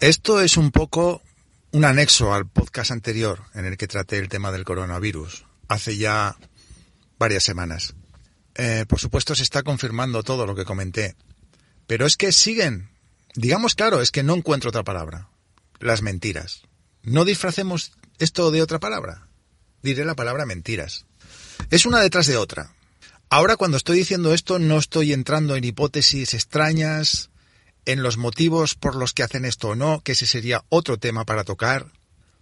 Esto es un poco un anexo al podcast anterior en el que traté el tema del coronavirus, hace ya varias semanas. Eh, por supuesto se está confirmando todo lo que comenté, pero es que siguen, digamos claro, es que no encuentro otra palabra, las mentiras. No disfracemos esto de otra palabra, diré la palabra mentiras. Es una detrás de otra. Ahora cuando estoy diciendo esto no estoy entrando en hipótesis extrañas, en los motivos por los que hacen esto o no, que ese sería otro tema para tocar.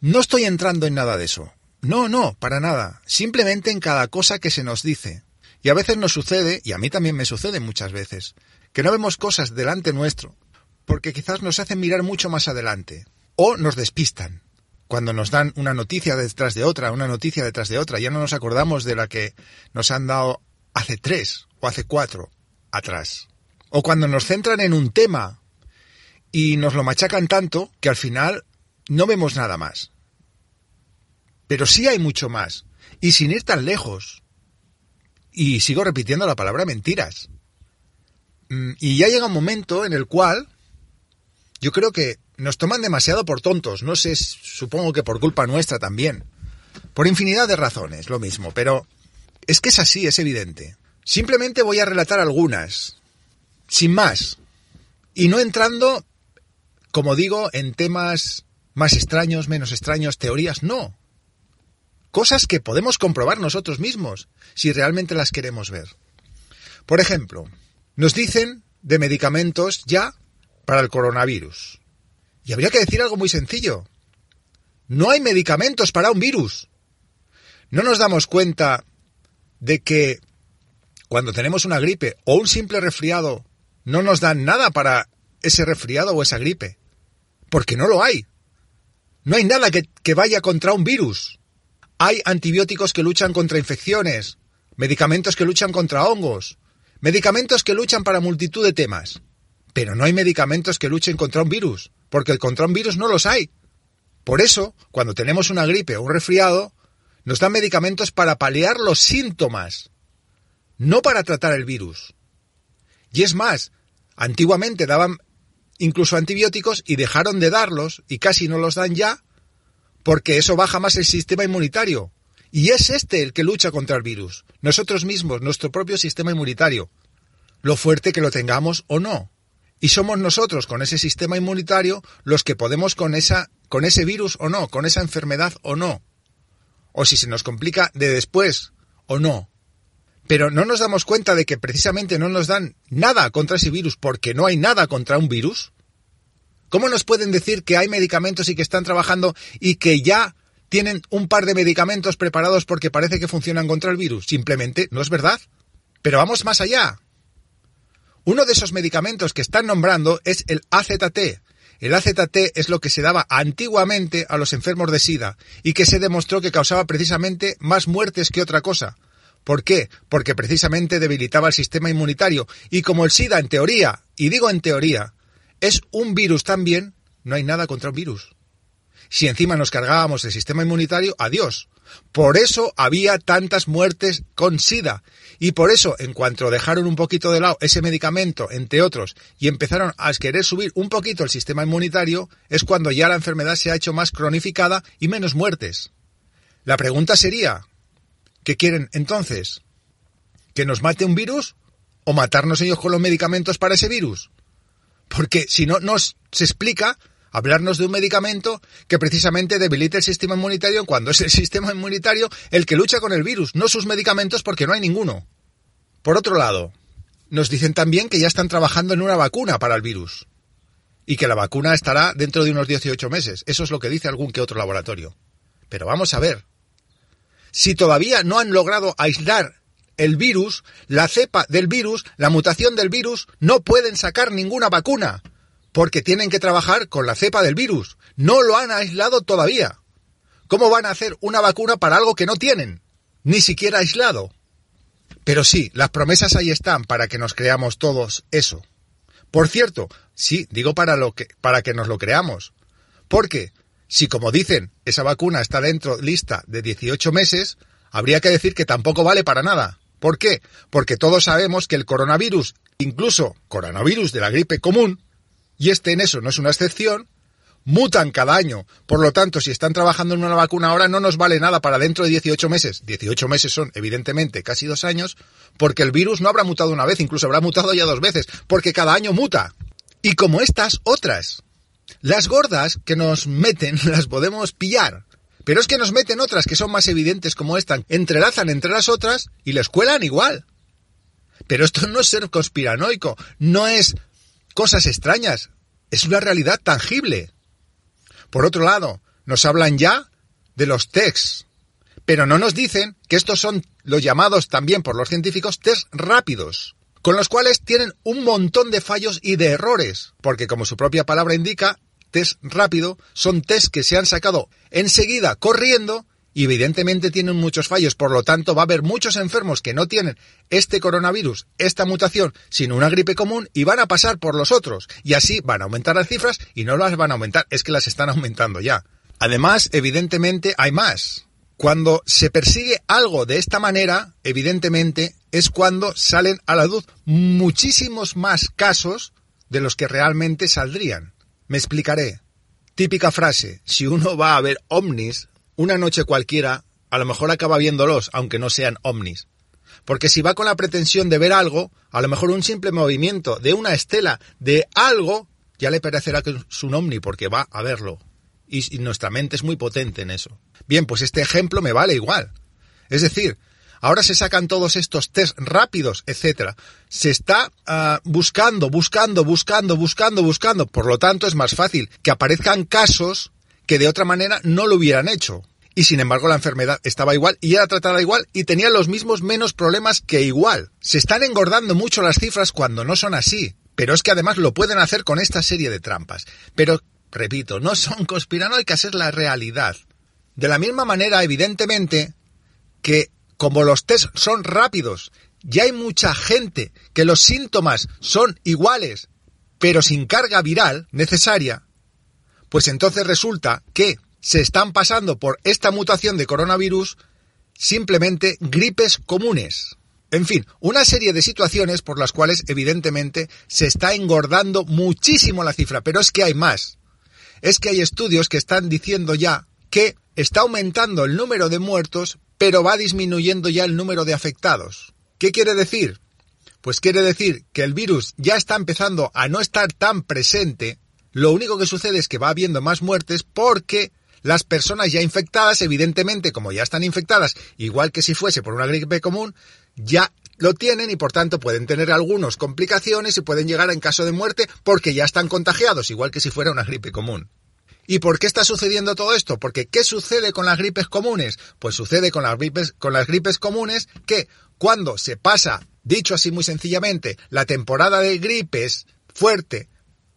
No estoy entrando en nada de eso. No, no, para nada. Simplemente en cada cosa que se nos dice. Y a veces nos sucede, y a mí también me sucede muchas veces, que no vemos cosas delante nuestro, porque quizás nos hacen mirar mucho más adelante, o nos despistan. Cuando nos dan una noticia detrás de otra, una noticia detrás de otra, ya no nos acordamos de la que nos han dado hace tres o hace cuatro atrás. O cuando nos centran en un tema y nos lo machacan tanto que al final no vemos nada más. Pero sí hay mucho más. Y sin ir tan lejos. Y sigo repitiendo la palabra mentiras. Mm, y ya llega un momento en el cual yo creo que nos toman demasiado por tontos. No sé, supongo que por culpa nuestra también. Por infinidad de razones, lo mismo. Pero es que es así, es evidente. Simplemente voy a relatar algunas, sin más. Y no entrando, como digo, en temas más extraños, menos extraños, teorías, no. Cosas que podemos comprobar nosotros mismos, si realmente las queremos ver. Por ejemplo, nos dicen de medicamentos ya para el coronavirus. Y habría que decir algo muy sencillo. No hay medicamentos para un virus. No nos damos cuenta de que cuando tenemos una gripe o un simple resfriado no nos dan nada para ese resfriado o esa gripe. Porque no lo hay. No hay nada que, vaya contra un virus. Hay antibióticos que luchan contra infecciones, medicamentos que luchan contra hongos, medicamentos que luchan para multitud de temas. Pero no hay medicamentos que luchen contra un virus, porque contra un virus no los hay. Por eso, cuando tenemos una gripe o un resfriado, nos dan medicamentos para paliar los síntomas, no para tratar el virus. Y es más, antiguamente daban incluso antibióticos y dejaron de darlos y casi no los dan ya porque eso baja más el sistema inmunitario. Y es este el que lucha contra el virus. Nosotros mismos, nuestro propio sistema inmunitario. Lo fuerte que lo tengamos o no. Y somos nosotros con ese sistema inmunitario los que podemos con esa con ese virus o no, con esa enfermedad o no. O si se nos complica de después o no pero no nos damos cuenta de que precisamente no nos dan nada contra ese virus porque no hay nada contra un virus. ¿Cómo nos pueden decir que hay medicamentos y que están trabajando y que ya tienen un par de medicamentos preparados porque parece que funcionan contra el virus? Simplemente no es verdad. Pero vamos más allá. Uno de esos medicamentos que están nombrando es el AZT. El AZT es lo que se daba antiguamente a los enfermos de SIDA y que se demostró que causaba precisamente más muertes que otra cosa ¿Por qué? Porque precisamente debilitaba el sistema inmunitario. Y como el SIDA, en teoría, y digo en teoría, es un virus también, no hay nada contra un virus. Si encima nos cargábamos el sistema inmunitario, adiós. Por eso había tantas muertes con SIDA. Y por eso, en cuanto dejaron un poquito de lado ese medicamento, entre otros, y empezaron a querer subir un poquito el sistema inmunitario, es cuando ya la enfermedad se ha hecho más cronificada y menos muertes. La pregunta sería, ¿Qué quieren entonces? ¿Que nos mate un virus? ¿O matarnos ellos con los medicamentos para ese virus? Porque si no nos se explica hablarnos de un medicamento que precisamente debilite el sistema inmunitario cuando es el sistema inmunitario el que lucha con el virus, no sus medicamentos porque no hay ninguno. Por otro lado, nos dicen también que ya están trabajando en una vacuna para el virus y que la vacuna estará dentro de unos 18 meses. Eso es lo que dice algún que otro laboratorio. Pero vamos a ver, si todavía no han logrado aislar el virus, la cepa del virus, la mutación del virus, no pueden sacar ninguna vacuna. porque tienen que trabajar con la cepa del virus. No lo han aislado todavía. ¿Cómo van a hacer una vacuna para algo que no tienen? Ni siquiera aislado. Pero sí, las promesas ahí están para que nos creamos todos eso. Por cierto, sí, digo para lo que para que nos lo creamos. Porque si como dicen, esa vacuna está dentro lista de 18 meses, habría que decir que tampoco vale para nada. ¿Por qué? Porque todos sabemos que el coronavirus, incluso coronavirus de la gripe común, y este en eso no es una excepción, mutan cada año. Por lo tanto, si están trabajando en una vacuna ahora, no nos vale nada para dentro de 18 meses. 18 meses son, evidentemente, casi dos años, porque el virus no habrá mutado una vez, incluso habrá mutado ya dos veces, porque cada año muta. Y como estas, otras. Las gordas que nos meten las podemos pillar. Pero es que nos meten otras que son más evidentes como esta, entrelazan entre las otras y les cuelan igual. Pero esto no es ser conspiranoico, no es cosas extrañas, es una realidad tangible. Por otro lado, nos hablan ya de los tests, pero no nos dicen que estos son los llamados también por los científicos test rápidos, con los cuales tienen un montón de fallos y de errores, porque como su propia palabra indica, test rápido son test que se han sacado enseguida corriendo y evidentemente tienen muchos fallos. Por lo tanto, va a haber muchos enfermos que no tienen este coronavirus, esta mutación, sino una gripe común y van a pasar por los otros. Y así van a aumentar las cifras y no las van a aumentar, es que las están aumentando ya. Además, evidentemente, hay más. Cuando se persigue algo de esta manera, evidentemente, es cuando salen a la luz muchísimos más casos de los que realmente saldrían. Me explicaré. Típica frase, si uno va a ver ovnis, una noche cualquiera, a lo mejor acaba viéndolos, aunque no sean ovnis. Porque si va con la pretensión de ver algo, a lo mejor un simple movimiento de una estela de algo, ya le parecerá que es un ovni porque va a verlo. Y, nuestra mente es muy potente en eso. Bien, pues este ejemplo me vale igual. Es decir, ahora se sacan todos estos test rápidos, etcétera. Se está uh, buscando, buscando, buscando, buscando, buscando. Por lo tanto, es más fácil que aparezcan casos que de otra manera no lo hubieran hecho. Y sin embargo la enfermedad estaba igual y era tratada igual y tenía los mismos menos problemas que igual. Se están engordando mucho las cifras cuando no son así. Pero es que además lo pueden hacer con esta serie de trampas. Pero, repito, no son conspiranoicas, es la realidad. De la misma manera, evidentemente, que como los test son rápidos, ya hay mucha gente que los síntomas son iguales, pero sin carga viral necesaria, pues entonces resulta que se están pasando por esta mutación de coronavirus simplemente gripes comunes. En fin, una serie de situaciones por las cuales evidentemente se está engordando muchísimo la cifra, pero es que hay más. Es que hay estudios que están diciendo ya que está aumentando el número de muertos, pero va disminuyendo ya el número de afectados. ¿Qué quiere decir? Pues quiere decir que el virus ya está empezando a no estar tan presente lo único que sucede es que va habiendo más muertes porque las personas ya infectadas, evidentemente, como ya están infectadas, igual que si fuese por una gripe común, ya lo tienen y por tanto pueden tener algunas complicaciones y pueden llegar en caso de muerte porque ya están contagiados, igual que si fuera una gripe común. ¿Y por qué está sucediendo todo esto? Porque ¿qué sucede con las gripes comunes? Pues sucede con las gripes, con las gripes comunes que cuando se pasa, dicho así muy sencillamente, la temporada de gripes fuerte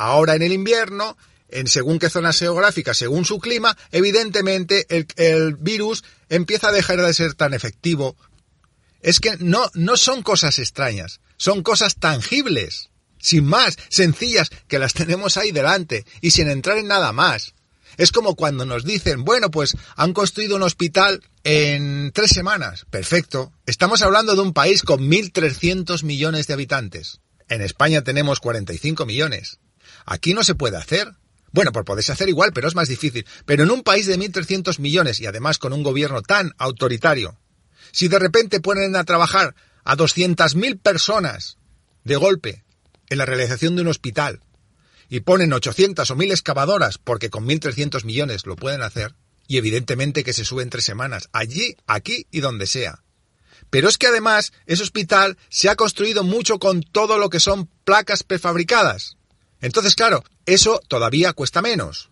Ahora en el invierno, en según qué zona geográfica, según su clima, evidentemente el, virus empieza a dejar de ser tan efectivo. Es que no, no son cosas extrañas, son cosas tangibles, sin más, sencillas, que las tenemos ahí delante y sin entrar en nada más. Es como cuando nos dicen, bueno, pues han construido un hospital en tres semanas. Perfecto. Estamos hablando de un país con 1.300 millones de habitantes. En España tenemos 45 millones. Aquí no se puede hacer. Bueno, pues podéis hacer igual, pero es más difícil. Pero en un país de 1.300 millones y además con un gobierno tan autoritario, si de repente ponen a trabajar a 200.000 personas de golpe en la realización de un hospital y ponen 800 o 1.000 excavadoras porque con 1.300 millones lo pueden hacer, y evidentemente que se sube en tres semanas, allí, aquí y donde sea. Pero es que además ese hospital se ha construido mucho con todo lo que son placas prefabricadas. Entonces, claro, eso todavía cuesta menos.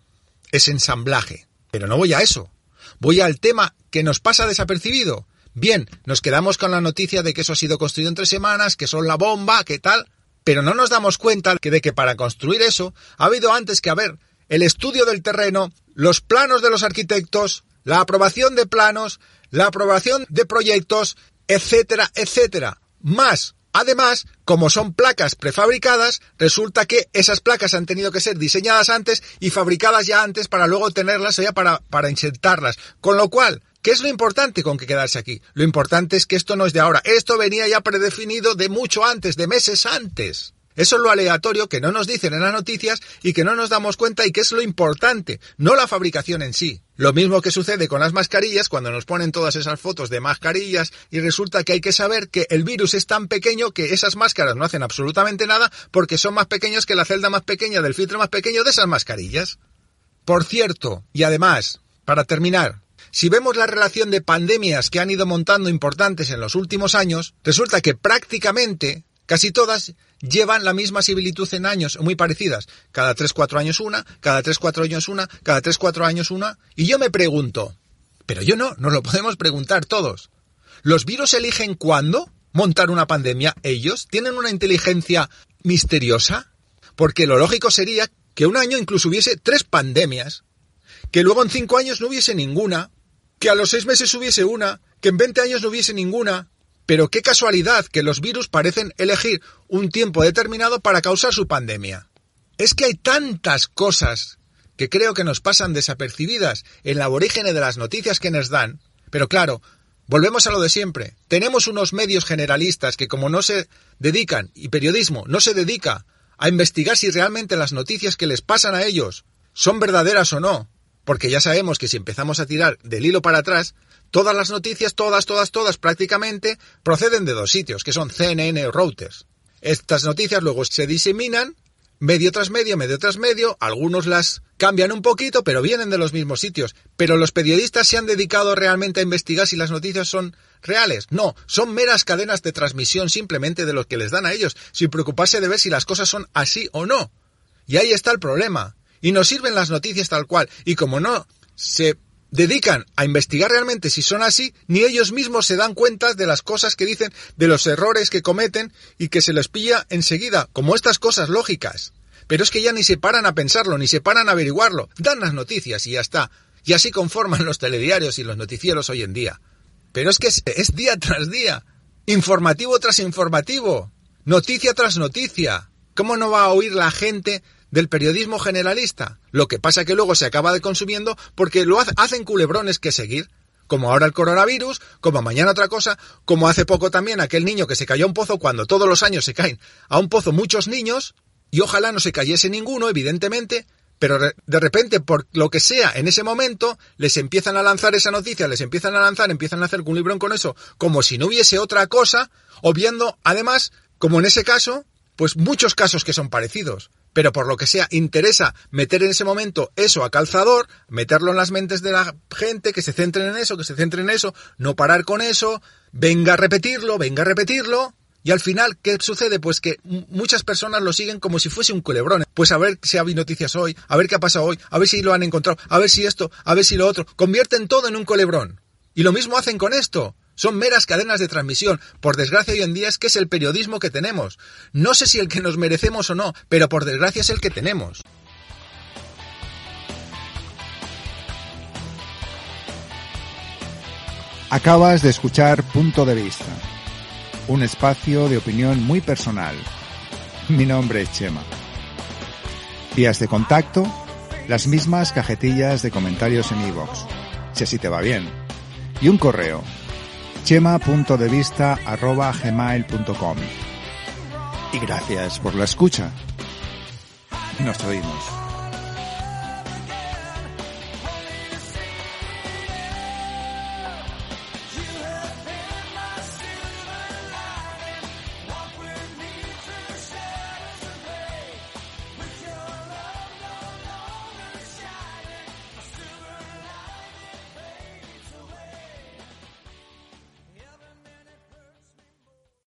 Es ensamblaje. Pero no voy a eso. Voy al tema que nos pasa desapercibido. Bien, nos quedamos con la noticia de que eso ha sido construido en tres semanas, que son la bomba, que tal. Pero no nos damos cuenta de que para construir eso ha habido antes que haber el estudio del terreno, los planos de los arquitectos, la aprobación de planos, la aprobación de proyectos, etcétera, etcétera. Más Además, como son placas prefabricadas, resulta que esas placas han tenido que ser diseñadas antes y fabricadas ya antes para luego tenerlas ya para, para insertarlas. Con lo cual, ¿qué es lo importante con que quedarse aquí? Lo importante es que esto no es de ahora. Esto venía ya predefinido de mucho antes, de meses antes. Eso es lo aleatorio que no nos dicen en las noticias y que no nos damos cuenta y que es lo importante, no la fabricación en sí. Lo mismo que sucede con las mascarillas cuando nos ponen todas esas fotos de mascarillas y resulta que hay que saber que el virus es tan pequeño que esas máscaras no hacen absolutamente nada porque son más pequeños que la celda más pequeña del filtro más pequeño de esas mascarillas. Por cierto, y además, para terminar, si vemos la relación de pandemias que han ido montando importantes en los últimos años, resulta que prácticamente Casi todas llevan la misma similitud en años, muy parecidas. Cada 3-4 años una, cada 3-4 años una, cada 3-4 años una. Y yo me pregunto, pero yo no, nos lo podemos preguntar todos. ¿Los virus eligen cuándo montar una pandemia? ¿Ellos tienen una inteligencia misteriosa? Porque lo lógico sería que un año incluso hubiese tres pandemias, que luego en cinco años no hubiese ninguna, que a los seis meses hubiese una, que en 20 años no hubiese ninguna, pero qué casualidad que los virus parecen elegir un tiempo determinado para causar su pandemia. Es que hay tantas cosas que creo que nos pasan desapercibidas en la aborigen de las noticias que nos dan, pero claro, volvemos a lo de siempre. Tenemos unos medios generalistas que como no se dedican, y periodismo no se dedica a investigar si realmente las noticias que les pasan a ellos son verdaderas o no, porque ya sabemos que si empezamos a tirar del hilo para atrás, Todas las noticias, todas, todas, todas prácticamente, proceden de dos sitios, que son CNN o Reuters. Estas noticias luego se diseminan medio tras medio, medio tras medio, algunos las cambian un poquito, pero vienen de los mismos sitios. Pero los periodistas se han dedicado realmente a investigar si las noticias son reales. No, son meras cadenas de transmisión simplemente de los que les dan a ellos, sin preocuparse de ver si las cosas son así o no. Y ahí está el problema. Y nos sirven las noticias tal cual. Y como no se dedican a investigar realmente si son así, ni ellos mismos se dan cuenta de las cosas que dicen, de los errores que cometen y que se les pilla enseguida, como estas cosas lógicas. Pero es que ya ni se paran a pensarlo, ni se paran a averiguarlo, dan las noticias y ya está. Y así conforman los telediarios y los noticieros hoy en día. Pero es que es, es día tras día, informativo tras informativo, noticia tras noticia. ¿Cómo no va a oír la gente del periodismo generalista. Lo que pasa que luego se acaba de consumiendo porque lo hacen culebrones que seguir. Como ahora el coronavirus, como mañana otra cosa, como hace poco también aquel niño que se cayó a un pozo cuando todos los años se caen a un pozo muchos niños, y ojalá no se cayese ninguno, evidentemente, pero de repente, por lo que sea, en ese momento, les empiezan a lanzar esa noticia, les empiezan a lanzar, empiezan a hacer un librón con eso, como si no hubiese otra cosa, o viendo, además, como en ese caso, pues muchos casos que son parecidos pero por lo que sea interesa meter en ese momento eso a calzador, meterlo en las mentes de la gente, que se centren en eso, que se centren en eso, no parar con eso, venga a repetirlo, venga a repetirlo, y al final, ¿qué sucede? Pues que muchas personas lo siguen como si fuese un culebrón. Pues a ver si ha habido noticias hoy, a ver qué ha pasado hoy, a ver si lo han encontrado, a ver si esto, a ver si lo otro. Convierten todo en un culebrón. Y lo mismo hacen con esto. Son meras cadenas de transmisión. Por desgracia hoy en día es que es el periodismo que tenemos. No sé si el que nos merecemos o no, pero por desgracia es el que tenemos. Acabas de escuchar Punto de Vista, un espacio de opinión muy personal. Mi nombre es Chema. Vías de contacto, las mismas cajetillas de comentarios en iVoox, si así te va bien. Y un correo, chema.devista.gmail.com Y gracias por la escucha. Nos oímos.